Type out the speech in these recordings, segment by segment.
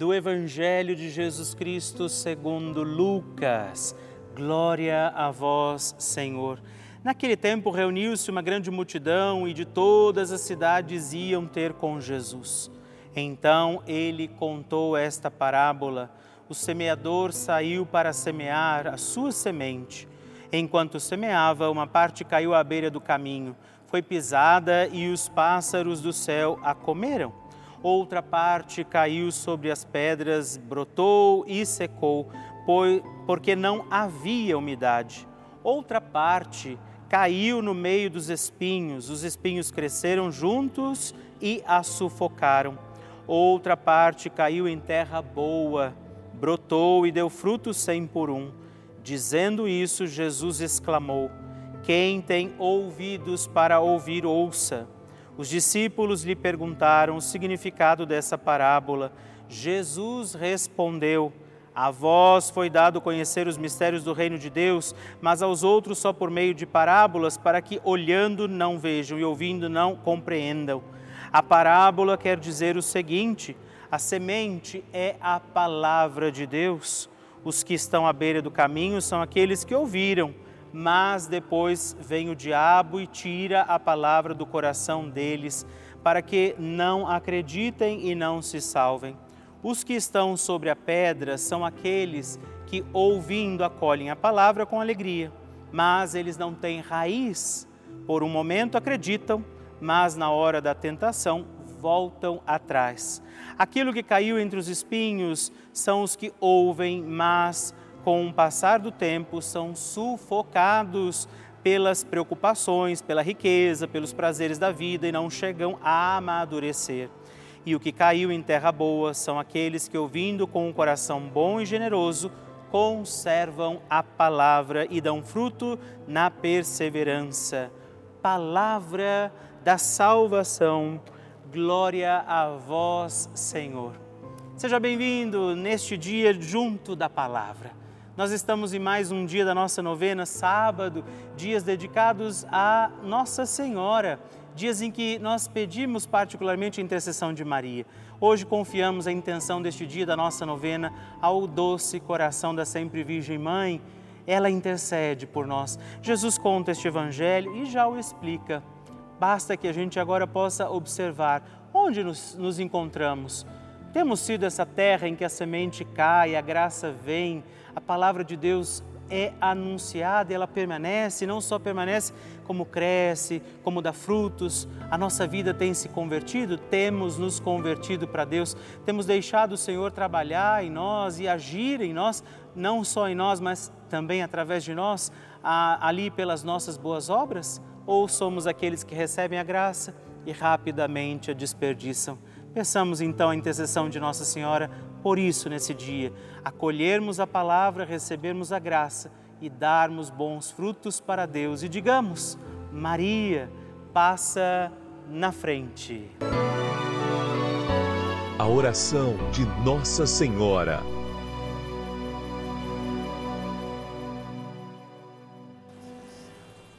do Evangelho de Jesus Cristo segundo Lucas. Glória a vós, Senhor. Naquele tempo reuniu-se uma grande multidão e de todas as cidades iam ter com Jesus. Então ele contou esta parábola: O semeador saiu para semear a sua semente. Enquanto semeava, uma parte caiu à beira do caminho, foi pisada e os pássaros do céu a comeram outra parte caiu sobre as pedras, brotou e secou, porque não havia umidade. Outra parte caiu no meio dos espinhos, os espinhos cresceram juntos e a sufocaram. Outra parte caiu em terra boa, brotou e deu frutos cem por um. Dizendo isso, Jesus exclamou: Quem tem ouvidos para ouvir, ouça. Os discípulos lhe perguntaram o significado dessa parábola. Jesus respondeu: A vós foi dado conhecer os mistérios do reino de Deus, mas aos outros só por meio de parábolas, para que olhando não vejam e ouvindo não compreendam. A parábola quer dizer o seguinte: a semente é a palavra de Deus. Os que estão à beira do caminho são aqueles que ouviram, mas depois vem o diabo e tira a palavra do coração deles, para que não acreditem e não se salvem. Os que estão sobre a pedra são aqueles que, ouvindo, acolhem a palavra com alegria, mas eles não têm raiz. Por um momento acreditam, mas na hora da tentação voltam atrás. Aquilo que caiu entre os espinhos são os que ouvem, mas com o passar do tempo são sufocados pelas preocupações, pela riqueza, pelos prazeres da vida e não chegam a amadurecer. E o que caiu em terra boa são aqueles que, ouvindo com um coração bom e generoso, conservam a palavra e dão fruto na perseverança. Palavra da salvação. Glória a vós, Senhor. Seja bem-vindo neste dia junto da palavra. Nós estamos em mais um dia da nossa novena, sábado, dias dedicados a Nossa Senhora, dias em que nós pedimos particularmente a intercessão de Maria. Hoje confiamos a intenção deste dia da nossa novena ao doce coração da Sempre Virgem Mãe. Ela intercede por nós. Jesus conta este evangelho e já o explica. Basta que a gente agora possa observar onde nos, nos encontramos. Temos sido essa terra em que a semente cai, a graça vem, a palavra de Deus é anunciada ela permanece, não só permanece, como cresce, como dá frutos. A nossa vida tem se convertido, temos nos convertido para Deus, temos deixado o Senhor trabalhar em nós e agir em nós, não só em nós, mas também através de nós, ali pelas nossas boas obras? Ou somos aqueles que recebem a graça e rapidamente a desperdiçam? Peçamos então a intercessão de Nossa Senhora por isso, nesse dia, acolhermos a palavra, recebermos a graça e darmos bons frutos para Deus. E digamos: Maria, passa na frente. A oração de Nossa Senhora.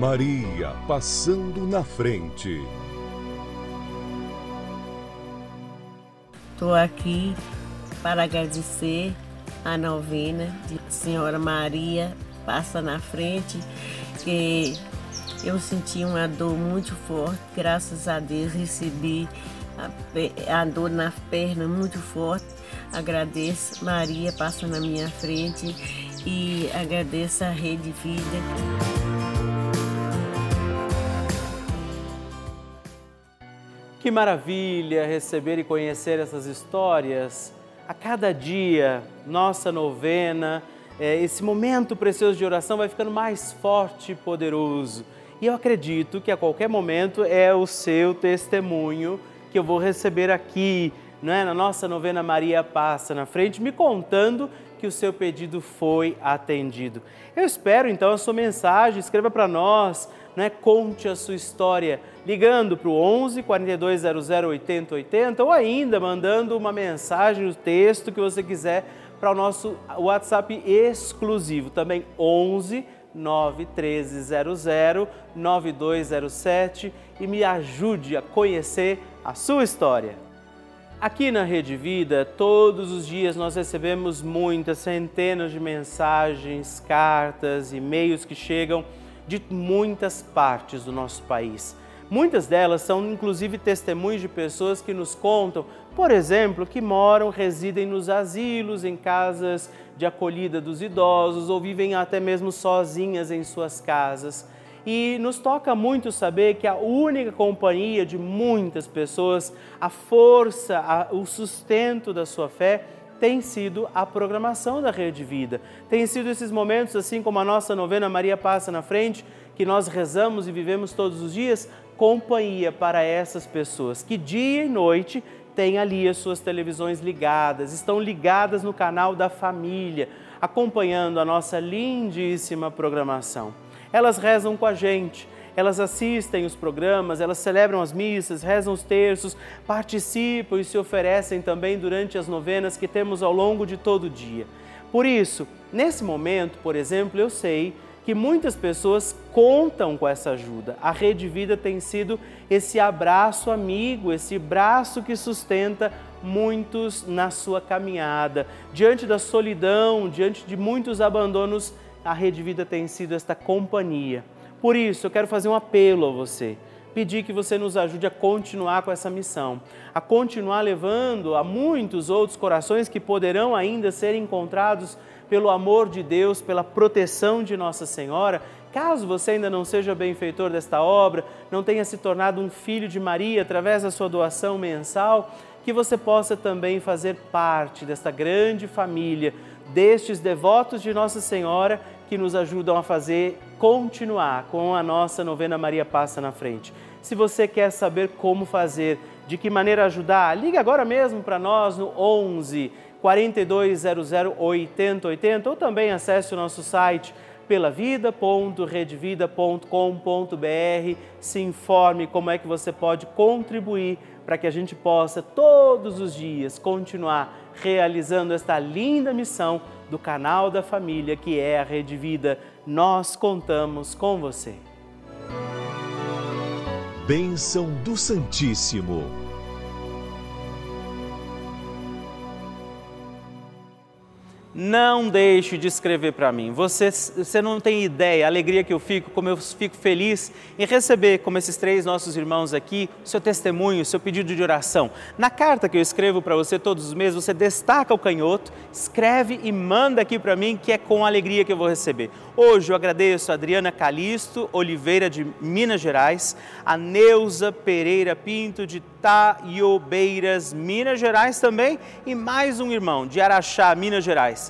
Maria passando na frente. Estou aqui para agradecer a novena de Senhora Maria passa na frente, que eu senti uma dor muito forte, graças a Deus recebi a, a dor na perna muito forte. Agradeço, Maria passa na minha frente e agradeço a Rede Vida. Que maravilha receber e conhecer essas histórias. A cada dia, nossa novena, é, esse momento precioso de oração vai ficando mais forte e poderoso. E eu acredito que a qualquer momento é o seu testemunho que eu vou receber aqui, é? na nossa novena Maria Passa na frente, me contando que o seu pedido foi atendido. Eu espero então a sua mensagem, escreva para nós, não é? conte a sua história, ligando para o 11 4200 80 80 ou ainda mandando uma mensagem, o texto que você quiser para o nosso WhatsApp exclusivo, também 11 91300 9207 e me ajude a conhecer a sua história. Aqui na Rede Vida, todos os dias nós recebemos muitas, centenas de mensagens, cartas, e-mails que chegam de muitas partes do nosso país. Muitas delas são inclusive testemunhos de pessoas que nos contam, por exemplo, que moram, residem nos asilos, em casas de acolhida dos idosos ou vivem até mesmo sozinhas em suas casas. E nos toca muito saber que a única companhia de muitas pessoas, a força, a, o sustento da sua fé, tem sido a programação da Rede Vida. Tem sido esses momentos, assim como a nossa novena Maria Passa na Frente, que nós rezamos e vivemos todos os dias, companhia para essas pessoas que dia e noite têm ali as suas televisões ligadas, estão ligadas no canal da família, acompanhando a nossa lindíssima programação. Elas rezam com a gente, elas assistem os programas, elas celebram as missas, rezam os terços, participam e se oferecem também durante as novenas que temos ao longo de todo o dia. Por isso, nesse momento, por exemplo, eu sei que muitas pessoas contam com essa ajuda. A Rede Vida tem sido esse abraço amigo, esse braço que sustenta muitos na sua caminhada. Diante da solidão, diante de muitos abandonos, a Rede Vida tem sido esta companhia. Por isso, eu quero fazer um apelo a você pedir que você nos ajude a continuar com essa missão, a continuar levando a muitos outros corações que poderão ainda ser encontrados pelo amor de Deus, pela proteção de Nossa Senhora. Caso você ainda não seja benfeitor desta obra, não tenha se tornado um filho de Maria através da sua doação mensal, que você possa também fazer parte desta grande família, destes devotos de Nossa Senhora que nos ajudam a fazer continuar com a nossa novena Maria Passa na Frente. Se você quer saber como fazer, de que maneira ajudar, ligue agora mesmo para nós no 11 4200 8080 ou também acesse o nosso site pelavida.redvida.com.br. Se informe como é que você pode contribuir para que a gente possa todos os dias continuar realizando esta linda missão do canal da família que é a Rede Vida. Nós contamos com você. Bênção do Santíssimo. Não deixe de escrever para mim. Você, você não tem ideia a alegria que eu fico, como eu fico feliz em receber, como esses três nossos irmãos aqui, seu testemunho, seu pedido de oração. Na carta que eu escrevo para você todos os meses, você destaca o canhoto, escreve e manda aqui para mim, que é com alegria que eu vou receber. Hoje eu agradeço a Adriana Calisto Oliveira de Minas Gerais, a Neuza Pereira Pinto de Taiobeiras, Minas Gerais também, e mais um irmão de Araxá, Minas Gerais.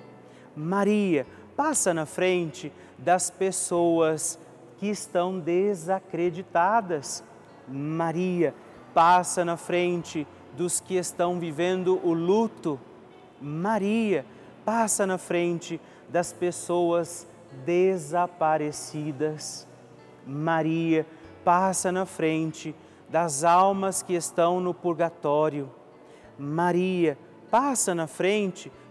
Maria, passa na frente das pessoas que estão desacreditadas. Maria, passa na frente dos que estão vivendo o luto. Maria, passa na frente das pessoas desaparecidas. Maria, passa na frente das almas que estão no purgatório. Maria, passa na frente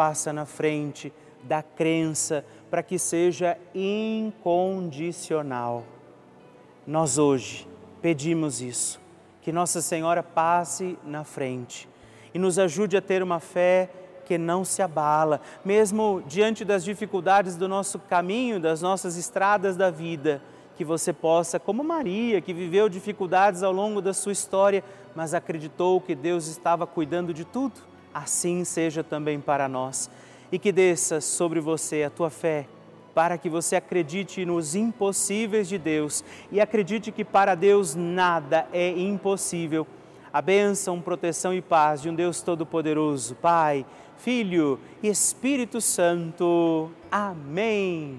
passa na frente da crença para que seja incondicional. Nós hoje pedimos isso, que Nossa Senhora passe na frente e nos ajude a ter uma fé que não se abala, mesmo diante das dificuldades do nosso caminho, das nossas estradas da vida que você possa, como Maria, que viveu dificuldades ao longo da sua história, mas acreditou que Deus estava cuidando de tudo, assim seja também para nós. E que desça sobre você a tua fé, para que você acredite nos impossíveis de Deus e acredite que para Deus nada é impossível. A bênção, proteção e paz de um Deus Todo-Poderoso, Pai, Filho e Espírito Santo. Amém.